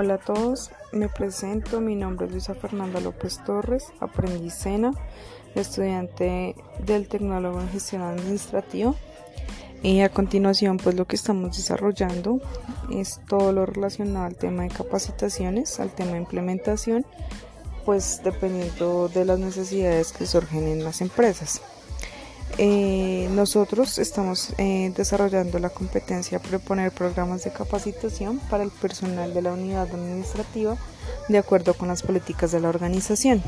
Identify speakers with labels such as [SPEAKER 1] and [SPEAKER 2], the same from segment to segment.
[SPEAKER 1] Hola a todos, me presento, mi nombre es Luisa Fernanda López Torres, aprendicena, estudiante del Tecnólogo en Gestión Administrativa. Y a continuación, pues lo que estamos desarrollando es todo lo relacionado al tema de capacitaciones, al tema de implementación, pues dependiendo de las necesidades que surgen en las empresas. Eh, nosotros estamos eh, desarrollando la competencia proponer programas de capacitación para el personal de la unidad administrativa de acuerdo con las políticas de la organización.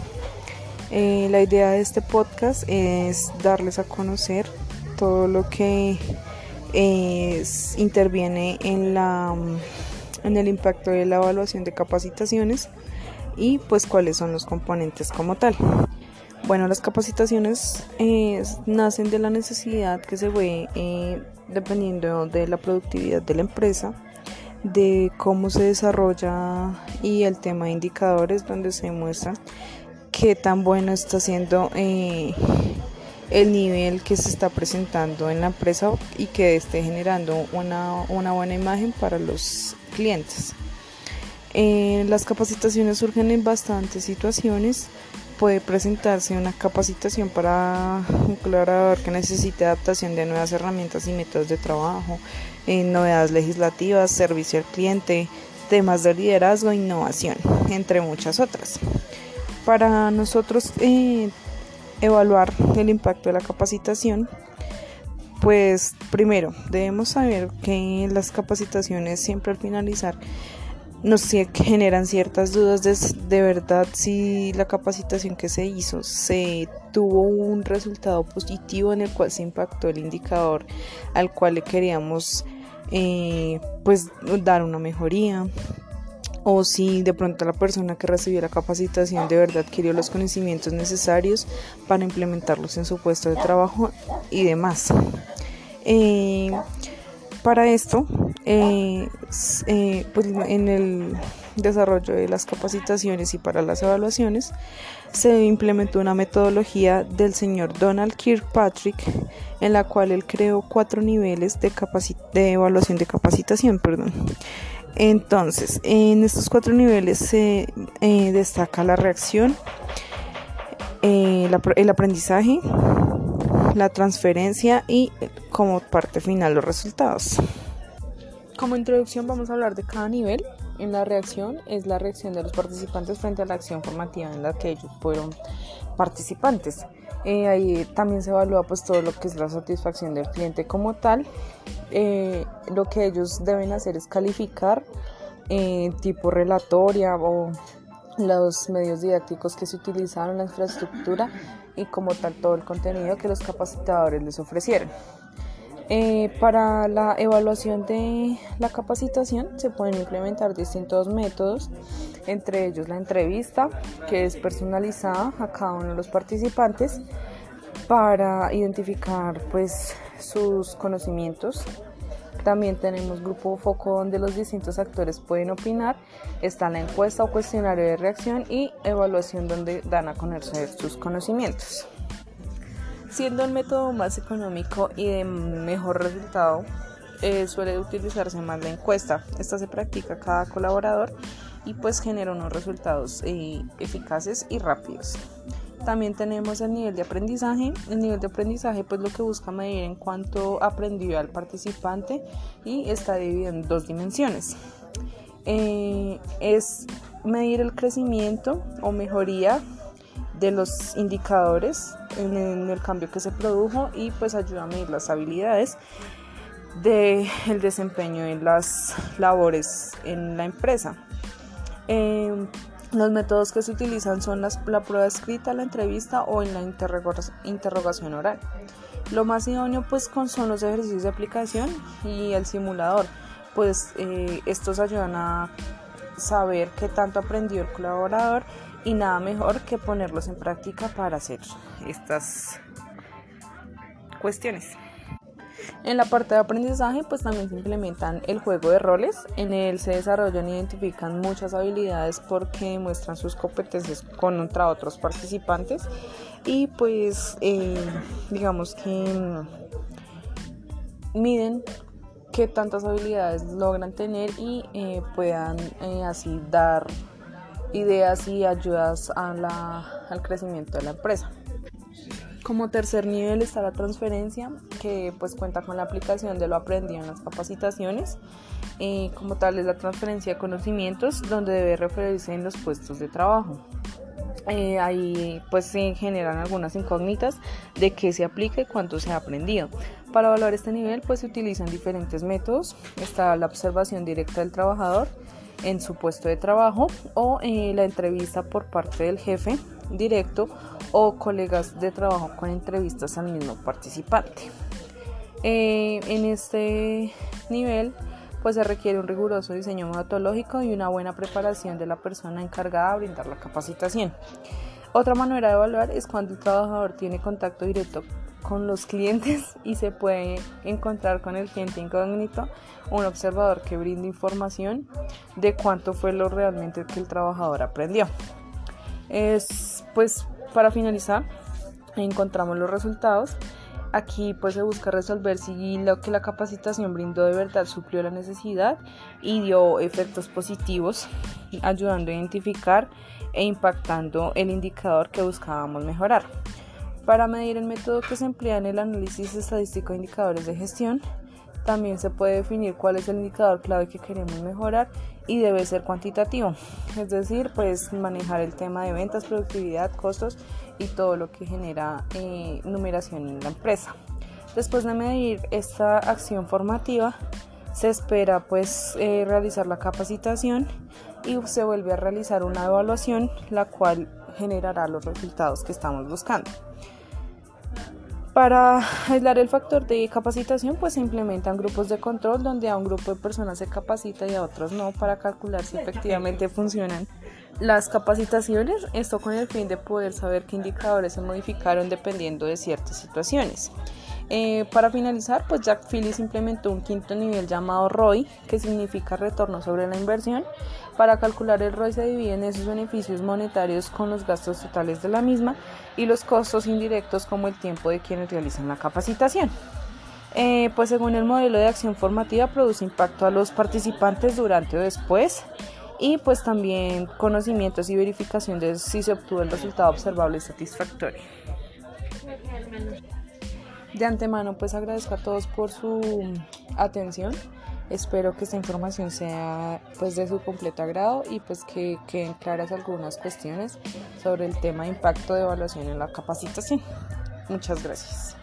[SPEAKER 1] Eh, la idea de este podcast es darles a conocer todo lo que interviene en, la, en el impacto de la evaluación de capacitaciones y pues cuáles son los componentes como tal. Bueno, las capacitaciones eh, nacen de la necesidad que se ve eh, dependiendo de la productividad de la empresa, de cómo se desarrolla y el tema de indicadores donde se muestra qué tan bueno está siendo eh, el nivel que se está presentando en la empresa y que esté generando una, una buena imagen para los clientes. las capacitaciones surgen en bastantes situaciones puede presentarse una capacitación para un colaborador que necesite adaptación de nuevas herramientas y métodos de trabajo, en novedades legislativas, servicio al cliente, temas de liderazgo, innovación, entre muchas otras. Para nosotros eh, evaluar el impacto de la capacitación, pues primero debemos saber que las capacitaciones siempre al finalizar nos generan ciertas dudas de, de, verdad si la capacitación que se hizo se tuvo un resultado positivo en el cual se impactó el indicador al cual le queríamos eh, pues dar una mejoría o si de pronto la persona que recibió la capacitación de verdad adquirió los conocimientos necesarios para implementarlos en su puesto de trabajo y demás. Eh, para esto, eh, eh, pues en el desarrollo de las capacitaciones y para las evaluaciones, se implementó una metodología del señor Donald Kirkpatrick, en la cual él creó cuatro niveles de, evaluación de capacitación. Perdón. Entonces, en estos cuatro niveles se eh, destaca la reacción, el aprendizaje, la transferencia y como parte final los resultados. Como introducción vamos a hablar de cada nivel. En la reacción es la reacción de los participantes frente a la acción formativa en la que ellos fueron participantes. Eh, ahí también se evalúa pues todo lo que es la satisfacción del cliente como tal. Eh, lo que ellos deben hacer es calificar eh, tipo relatoria o los medios didácticos que se utilizaron, la infraestructura y como tal todo el contenido que los capacitadores les ofrecieron. Eh, para la evaluación de la capacitación se pueden implementar distintos métodos, entre ellos la entrevista, que es personalizada a cada uno de los participantes para identificar pues sus conocimientos también tenemos grupo foco donde los distintos actores pueden opinar. Está la encuesta o cuestionario de reacción y evaluación donde dan a conocer sus conocimientos. Siendo el método más económico y de mejor resultado, eh, suele utilizarse más la encuesta. Esta se practica cada colaborador y pues genera unos resultados eh, eficaces y rápidos. También tenemos el nivel de aprendizaje. El nivel de aprendizaje pues lo que busca medir en cuánto aprendió el participante y está dividido en dos dimensiones. Eh, es medir el crecimiento o mejoría de los indicadores en, el cambio que se produjo y pues ayuda a medir las habilidades del el desempeño en las labores en la empresa. Eh, los métodos que se utilizan son la prueba escrita, la entrevista o en la interrogación oral. Lo más idóneo pues son los ejercicios de aplicación y el simulador, pues eh, estos ayudan a saber qué tanto aprendió el colaborador y nada mejor que ponerlos en práctica para hacer estas cuestiones. En la parte de aprendizaje, pues también se implementan el juego de roles. En él se desarrollan e identifican muchas habilidades porque muestran sus competencias contra otros participantes. Y pues, eh, digamos que mm, miden qué tantas habilidades logran tener y eh, puedan eh, así dar ideas y ayudas al crecimiento de la empresa. Como tercer nivel está la transferencia, que pues cuenta con la aplicación de lo aprendido en las capacitaciones. Eh, como tal es la transferencia de conocimientos, donde debe referirse en los puestos de trabajo. Eh, ahí pues se generan algunas incógnitas de qué se aplica y cuánto se ha aprendido. Para evaluar este nivel pues se utilizan diferentes métodos. Está la observación directa del trabajador en su puesto de trabajo o eh, la entrevista por parte del jefe directo o colegas de trabajo con entrevistas al mismo participante. Eh, en este nivel pues se requiere un riguroso diseño metodológico y una buena preparación de la persona encargada de brindar la capacitación. Otra manera de evaluar es cuando el trabajador tiene contacto directo con los clientes y se puede encontrar con el cliente incógnito, un observador que brinde información de cuánto fue lo realmente que el trabajador aprendió. Es pues para finalizar encontramos los resultados Aquí pues se busca resolver si lo que la capacitación brindó de verdad suplió la necesidad y dio efectos positivos, ayudando a identificar e impactando el indicador que buscábamos mejorar. Para medir el método que se emplea en el análisis estadístico de indicadores de gestión, también se puede definir cuál es el indicador clave que queremos mejorar y debe ser cuantitativo, es decir, pues manejar el tema de ventas, productividad, costos y todo lo que genera eh, numeración en la empresa. Después de medir esta acción formativa, se espera pues eh, realizar la capacitación y se vuelve a realizar una evaluación, la cual generará los resultados que estamos buscando. Para aislar el factor de capacitación, pues se implementan grupos de control donde a un grupo de personas se capacita y a otros no para calcular si efectivamente funcionan las capacitaciones. Esto con el fin de poder saber qué indicadores se modificaron dependiendo de ciertas situaciones. Eh, para finalizar, pues Jack Phillips implementó un quinto nivel llamado ROI, que significa retorno sobre la inversión. Para calcular el ROI se dividen esos beneficios monetarios con los gastos totales de la misma y los costos indirectos como el tiempo de quienes realizan la capacitación. Eh, pues según el modelo de acción formativa produce impacto a los participantes durante o después y pues también conocimientos y verificación de si se obtuvo el resultado observable y satisfactorio. De antemano, pues agradezco a todos por su atención. Espero que esta información sea pues de su completo agrado y pues que queden claras algunas cuestiones sobre el tema de impacto de evaluación en la capacitación. Muchas gracias.